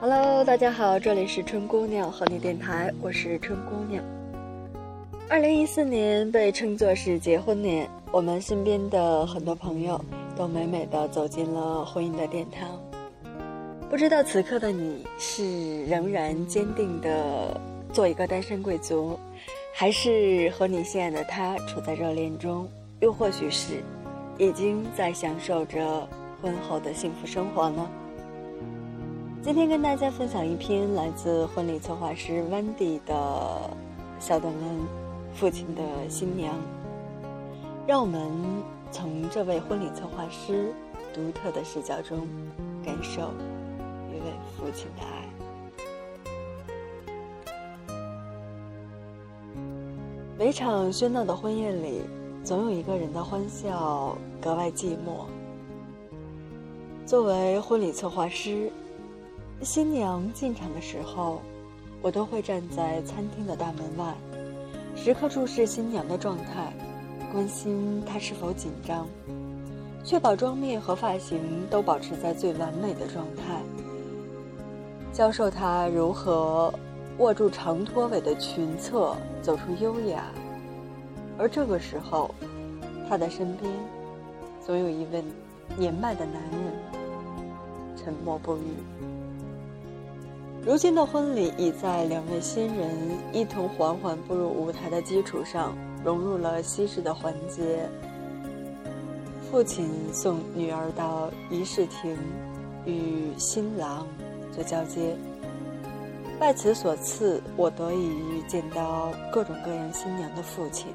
Hello，大家好，这里是春姑娘和你电台，我是春姑娘。二零一四年被称作是结婚年，我们身边的很多朋友都美美的走进了婚姻的殿堂。不知道此刻的你是仍然坚定的做一个单身贵族，还是和你心爱的他处在热恋中，又或许是已经在享受着婚后的幸福生活呢？今天跟大家分享一篇来自婚礼策划师 Wendy 的小短文。父亲的新娘，让我们从这位婚礼策划师独特的视角中，感受一位父亲的爱。每场喧闹的婚宴里，总有一个人的欢笑格外寂寞。作为婚礼策划师，新娘进场的时候，我都会站在餐厅的大门外。时刻注视新娘的状态，关心她是否紧张，确保妆面和发型都保持在最完美的状态。教授她如何握住长拖尾的裙侧，走出优雅。而这个时候，她的身边总有一位年迈的男人，沉默不语。如今的婚礼已在两位新人一同缓缓步入舞台的基础上，融入了西式的环节。父亲送女儿到仪式厅，与新郎做交接。拜此所赐，我得以见到各种各样新娘的父亲。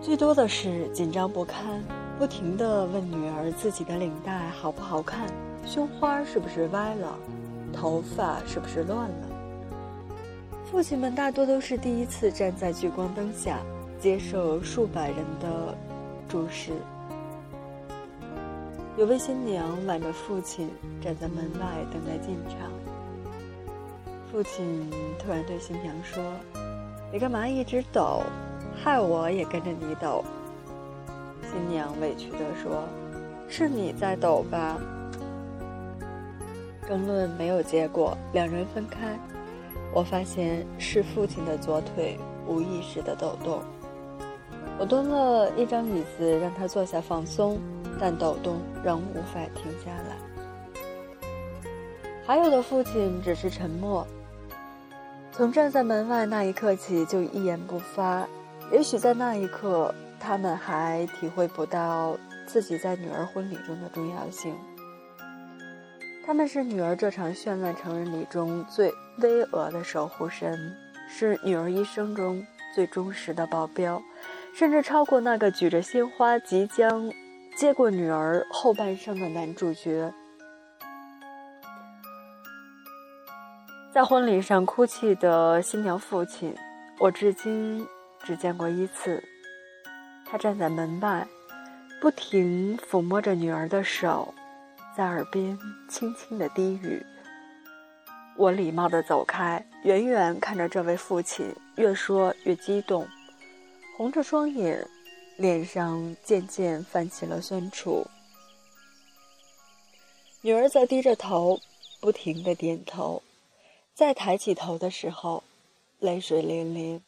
最多的是紧张不堪，不停地问女儿自己的领带好不好看。胸花是不是歪了？头发是不是乱了？父亲们大多都是第一次站在聚光灯下，接受数百人的注视。有位新娘挽着父亲站在门外等待进场。父亲突然对新娘说：“你干嘛一直抖？害我也跟着你抖。”新娘委屈地说：“是你在抖吧？”争论没有结果，两人分开。我发现是父亲的左腿无意识的抖动。我蹲了一张椅子让他坐下放松，但抖动仍无法停下来。还有的父亲只是沉默，从站在门外那一刻起就一言不发。也许在那一刻，他们还体会不到自己在女儿婚礼中的重要性。他们是女儿这场绚烂成人礼中最巍峨的守护神，是女儿一生中最忠实的保镖，甚至超过那个举着鲜花即将接过女儿后半生的男主角。在婚礼上哭泣的新娘父亲，我至今只见过一次。他站在门外，不停抚摸着女儿的手。在耳边轻轻的低语。我礼貌的走开，远远看着这位父亲，越说越激动，红着双眼，脸上渐渐泛起了酸楚。女儿在低着头，不停的点头，再抬起头的时候，泪水淋淋。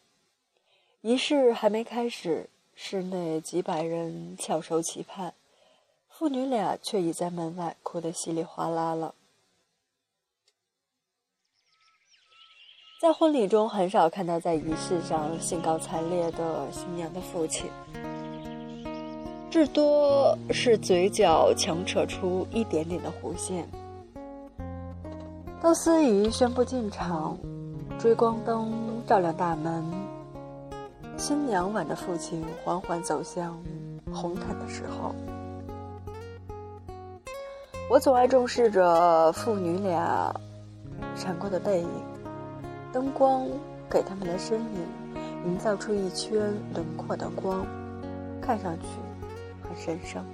仪式还没开始，室内几百人翘首企盼。父女俩却已在门外哭得稀里哗啦了。在婚礼中，很少看到在仪式上兴高采烈的新娘的父亲，至多是嘴角强扯出一点点的弧线。当司仪宣布进场，追光灯照亮大门，新娘挽着父亲缓缓走向红毯的时候。我总爱重视着父女俩闪过的背影，灯光给他们的身影营造出一圈轮廓的光，看上去很神圣。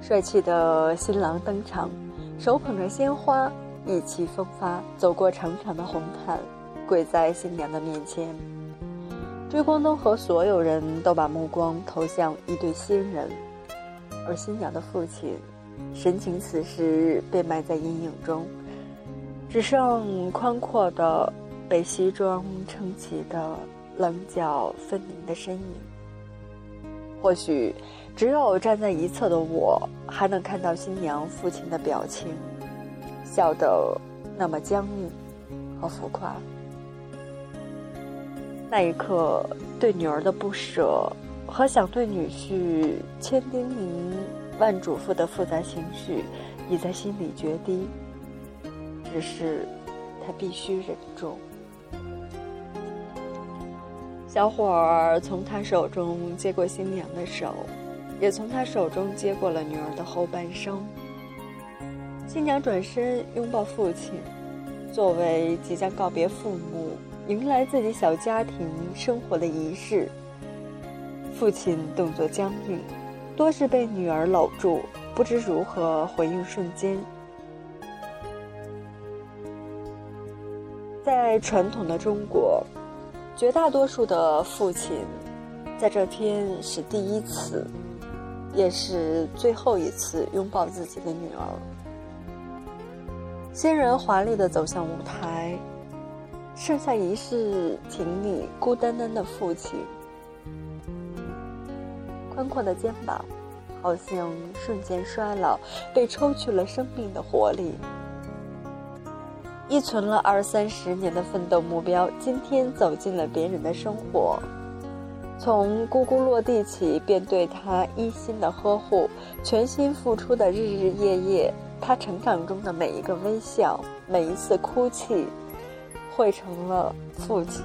帅气的新郎登场，手捧着鲜花，意气风发，走过长长的红毯，跪在新娘的面前。追光灯和所有人都把目光投向一对新人。而新娘的父亲神情此时被埋在阴影中，只剩宽阔的被西装撑起的棱角分明的身影。或许，只有站在一侧的我，还能看到新娘父亲的表情，笑得那么僵硬和浮夸。那一刻，对女儿的不舍和想对女婿千叮咛万嘱咐的复杂情绪，已在心里决堤。只是，他必须忍住。小伙儿从他手中接过新娘的手，也从他手中接过了女儿的后半生。新娘转身拥抱父亲，作为即将告别父母。迎来自己小家庭生活的仪式，父亲动作僵硬，多是被女儿搂住，不知如何回应瞬间。在传统的中国，绝大多数的父亲，在这天是第一次，也是最后一次拥抱自己的女儿。新人华丽的走向舞台。剩下一世挺你孤单单的父亲，宽阔的肩膀，好像瞬间衰老，被抽去了生命的活力。依存了二三十年的奋斗目标，今天走进了别人的生活。从咕咕落地起，便对他一心的呵护，全心付出的日日夜夜，他成长中的每一个微笑，每一次哭泣。汇成了父亲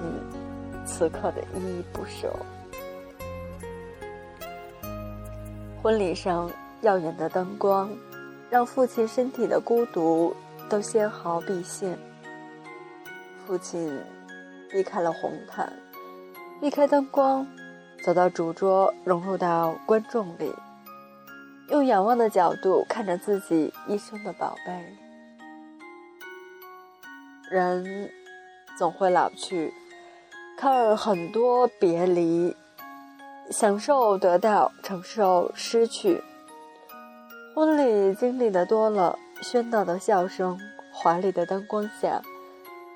此刻的依依不舍。婚礼上耀眼的灯光，让父亲身体的孤独都纤毫毕现。父亲避开了红毯，避开灯光，走到主桌，融入到观众里，用仰望的角度看着自己一生的宝贝。人。总会老去，看很多别离，享受得到，承受失去。婚礼经历的多了，喧闹的笑声，华丽的灯光下，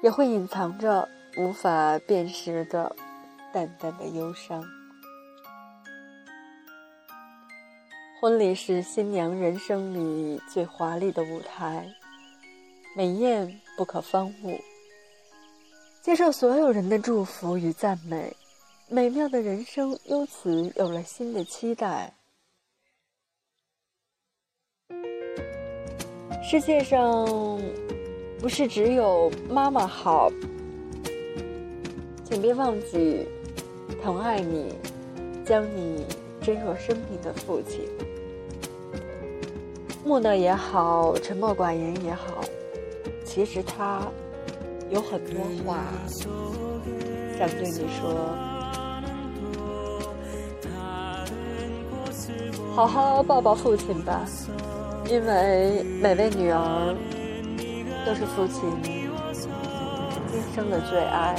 也会隐藏着无法辨识的淡淡的忧伤。婚礼是新娘人生里最华丽的舞台，美艳不可方物。接受所有人的祝福与赞美，美妙的人生由此有了新的期待。世界上不是只有妈妈好，请别忘记疼爱你、将你珍若生命的父亲。木讷也好，沉默寡言也好，其实他。有很多话想对你说，好好抱抱父亲吧，因为每位女儿都是父亲今生的最爱。